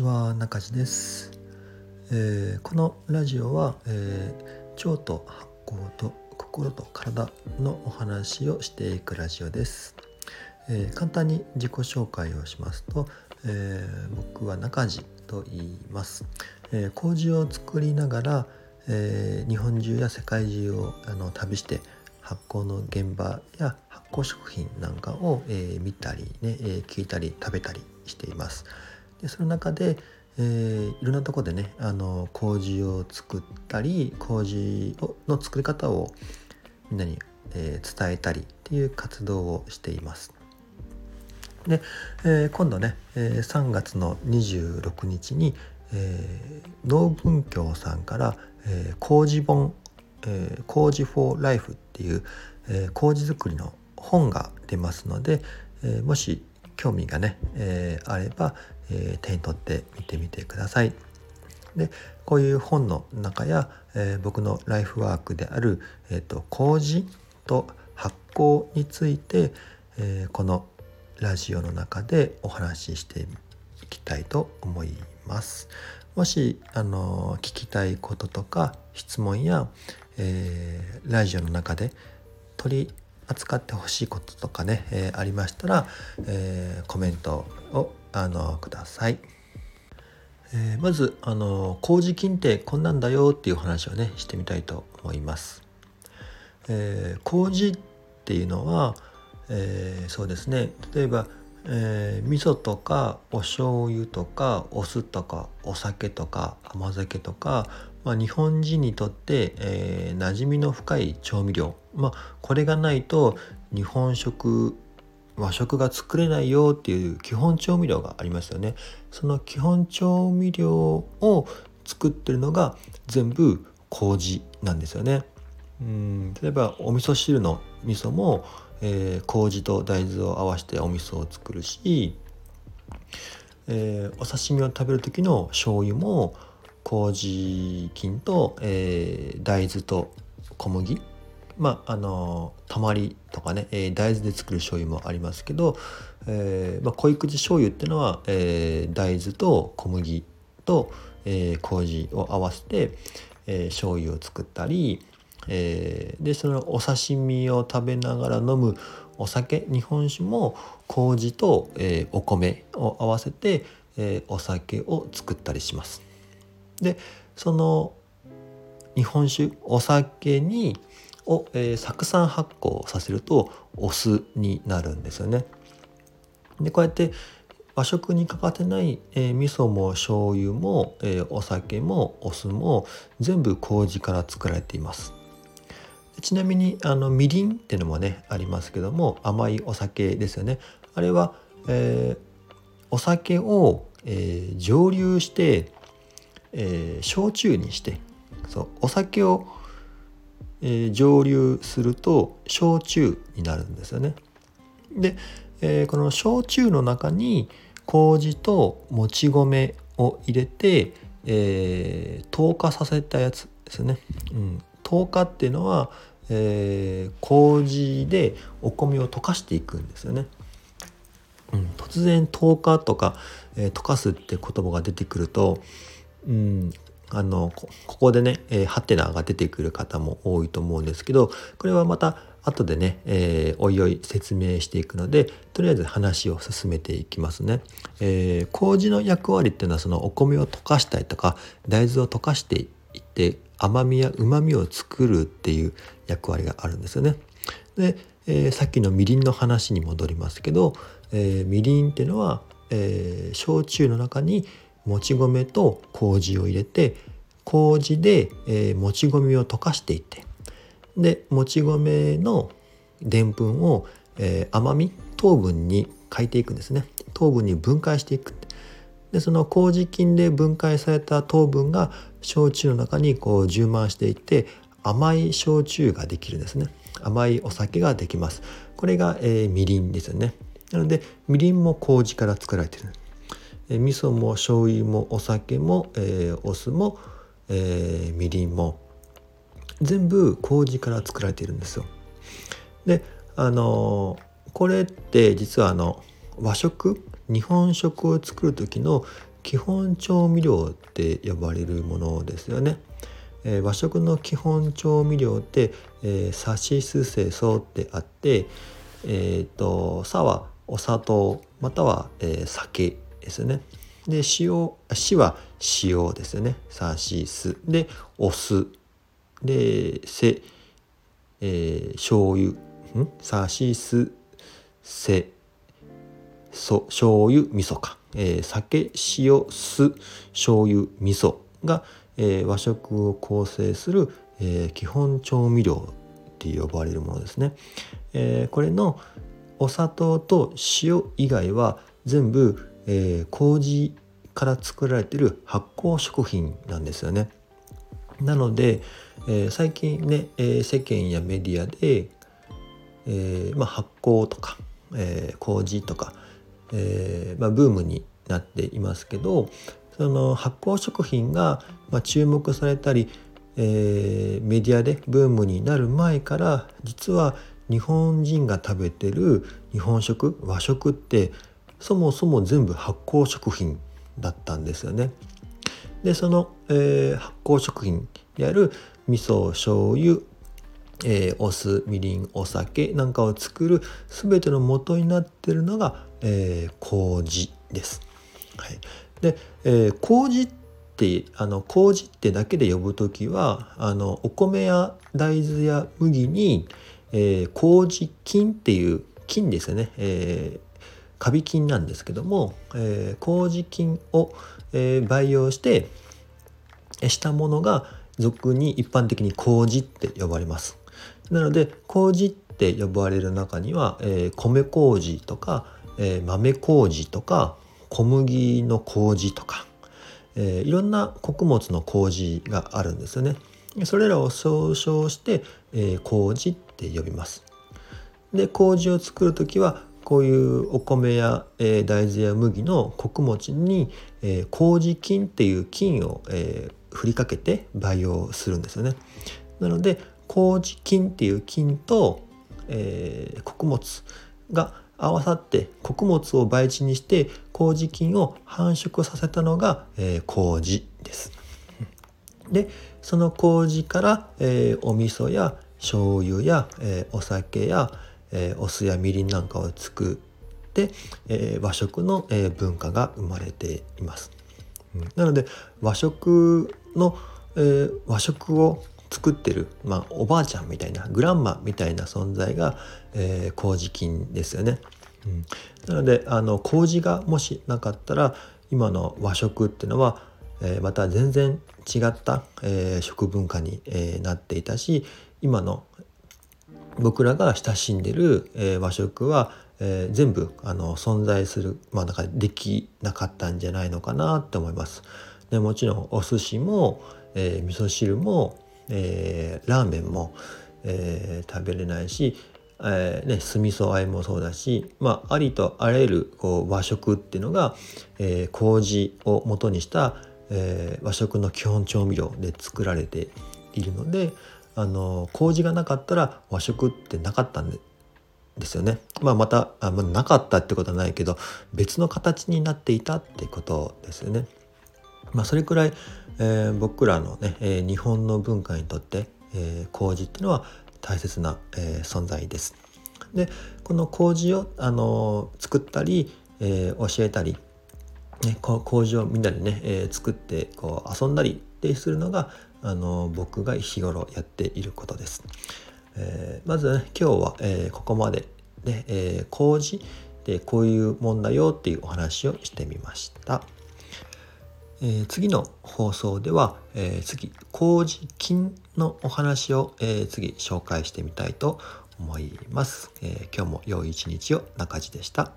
ちは中地です、えー、このラジオは、えー、腸と発酵と心と体のお話をしていくラジオです、えー、簡単に自己紹介をしますと、え僕は中地と言います、え麹を作りながら、え日本中や世界中をあの旅して発酵の現場や発酵食品なんかを、え見たりね、え聞いたり食べたりしています。でその中で、えー、いろんなとこでねあの麹を作ったり麹をの作り方をみんなに、えー、伝えたりっていう活動をしています。で、えー、今度ね、えー、3月の26日に、え、農文教さんから「えー、麹本、えー、麹フォーライフ」っていう、えー、麹作りの本が出ますので、え、もし興味がね、えー、あれば、えー、手に取って見てみてください。でこういう本の中や、えー、僕のライフワークである、えーと、麹と発酵について、えー、このラジオの中でお話ししていきたいと思います。もしあの聞きたいこととか質問や、えー、ラジオの中で取り扱ってほしいこととかね、えー、ありましたら、えー、コメントをあのください。えー、まずあの麹菌ってこんなんだよっていう話をねしてみたいと思います。えー、麹っていうのは、えー、そうですね例えば、えー、味噌とかお醤油とかお酢とかお酒とか甘酒とか、まあ、日本人にとって、えー、馴染みの深い調味料、まあ、これがないと日本食和食が作れないよっていう基本調味料がありますよね。その基本調味料を作ってるのが全部麹なんですよね。うん例えばお味噌汁の味噌も、えー、麹と大豆を合わせてお味噌を作るし、えー、お刺身を食べる時の醤油も麹菌と、えー、大豆と小麦まああのたまりとかね、えー、大豆で作る醤油もありますけど、えーまあ、濃い口醤油っていうのは、えー、大豆と小麦と、えー、麹を合わせて、えー、醤油を作ったり、えー、でそのお刺身を食べながら飲むお酒日本酒も麹と、えー、お米を合わせて、えー、お酒を作ったりします。でその日本酒お酒にを、えー、酢酸発酵させるとお酢になるんですよね。でこうやって和食に欠かせない、えー、味噌も醤油も、えー、お酒もお酢も全部麹から作られています。ちなみにあのみりんっていうのもねありますけども甘いお酒ですよね。あれは、えー、お酒を、え、蒸留して、え、焼酎にしてそうお酒をえー、蒸留すると焼酎になるんですよね。で、えー、この焼酎の中に麹ともち米を入れて、えー、糖化させたやつですね。うん、糖化っていうのは、えー、麹でお米を溶かしていくんですよね。うん、突然糖化とか、えー、溶かすって言葉が出てくると、うん、あのここでね、えー、ハテナが出てくる方も多いと思うんですけどこれはまた後でね、えー、おいおい説明していくのでとりあえず話を進めていきますね。えー、麹の役割っていうのはそのお米を溶かしたりとか大豆を溶かしていって甘みやうまみを作るっていう役割があるんですよね。で、えー、さっきのみりんの話に戻りますけど、えー、みりんっていうのは、えー、焼酎の中にもち米と麹を入れて麹で、えー、もち米を溶かしていってでもち米のでんぷんを、えー、甘み糖分に変えていくんですね。糖分に分解していくでその麹菌で分解された糖分が焼酎の中にこう充満していって甘い焼酎ができるんですね。甘いお酒ができます。これが、えー、みりんですよね。なのでみりんも麹から作られている。え味噌も醤油もお酒も、えー、お酢も、えー、みりんも全部麹から作られているんですよ。であのこれって実はあの和食日本食を作る時の基本調味料って呼ばれるものですよね。えー、和食の基本調味料って、えー、さしすせそってあって、えーと、さはお砂糖または、えー、酒ですね。で塩しは塩ですよね。さしす。でお酢。でせ、えー、醤油。ん？さしす。せ。そ醤油味噌か、えー、酒塩酢醤油味噌が、えー、和食を構成する、えー、基本調味料って呼ばれるものですね。えー、これのお砂糖と塩以外は全部、えー、麹から作られている発酵食品なんですよね。なので、えー、最近ね、えー、世間やメディアで、えーまあ、発酵とか、えー、麹とか、えーまあ、ブームになっていますけどその発酵食品が、まあ、注目されたり、えー、メディアでブームになる前から実は日本人が食べてる日本食和食ってそもそも全部発酵食品だったんですよね。でその、えー、発酵食品である味噌醤油、えー、お酢みりんお酒なんかを作る全ての元になってるのが、えー、麹です。はい、で、えー、麹ってあの麹ってだけで呼ぶ時はあのお米や大豆や麦に、えー、麹菌っていう菌ですよね、えー、カビ菌なんですけども、えー、麹菌を、えー、培養してしたものが俗に一般的に麹って呼ばれます。なので麹って呼ばれる中には、えー、米麹とか、えー、豆麹とか小麦の麹とか、えー、いろんな穀物の麹があるんですよね。それらを総称して、えー、麹って呼びます。で麹を作る時はこういうお米や、えー、大豆や麦の穀物に、えー、麹菌っていう菌を、えー、振りかけて培養するんですよね。なので麹菌っていう菌と、えー、穀物が合わさって穀物を培地にして麹菌を繁殖させたのが、えー、麹です。でその麹から、えー、お味噌や醤油や、えー、お酒や、えー、お酢やみりんなんかを作って、えー、和食の、えー、文化が生まれています。なので和食の、えー、和食を作ってる、まあ、おばあちゃんみたいなグランマみたいな存在が、えー、麹菌ですよね。うん、なのであの麹がもしなかったら今の和食っていうのは、えー、また全然違った、えー、食文化に、えー、なっていたし今の僕らが親しんでる、え、和食は、え、全部あの存在するまあだかできなかったんじゃないのかなって思います。でもちろんお寿司も、えー、味噌汁も、えー、ラーメンも、えー、食べれないし、えーね、酢味噌和えもそうだし、まあ、ありとあらゆるこう和食っていうのが、えー、麹を元にした、えー、和食の基本調味料で作られているのであの麹がなかったら和食ってなかったんですよね。まあ、またあ、まあ、なかったってことはないけど別の形になっていたってことですよね。まあ、それくらい、えー、僕らのね、えー、日本の文化にとって、えー、麹っていうのは大切な、えー、存在です。でこの麹を、あの作ったり、えー、教えたり、ね、こ麹をみんなでね、えー、作ってこう遊んだりってするのが、あの僕が日頃やっていることです。えー、まずね今日は、えー、ここまでで、えー、麹でこういうもんだよっていうお話をしてみました。えー、次の放送では、えー、次麹菌のお話を、えー、次紹介してみたいと思います、え今日も良い一日を中地でした。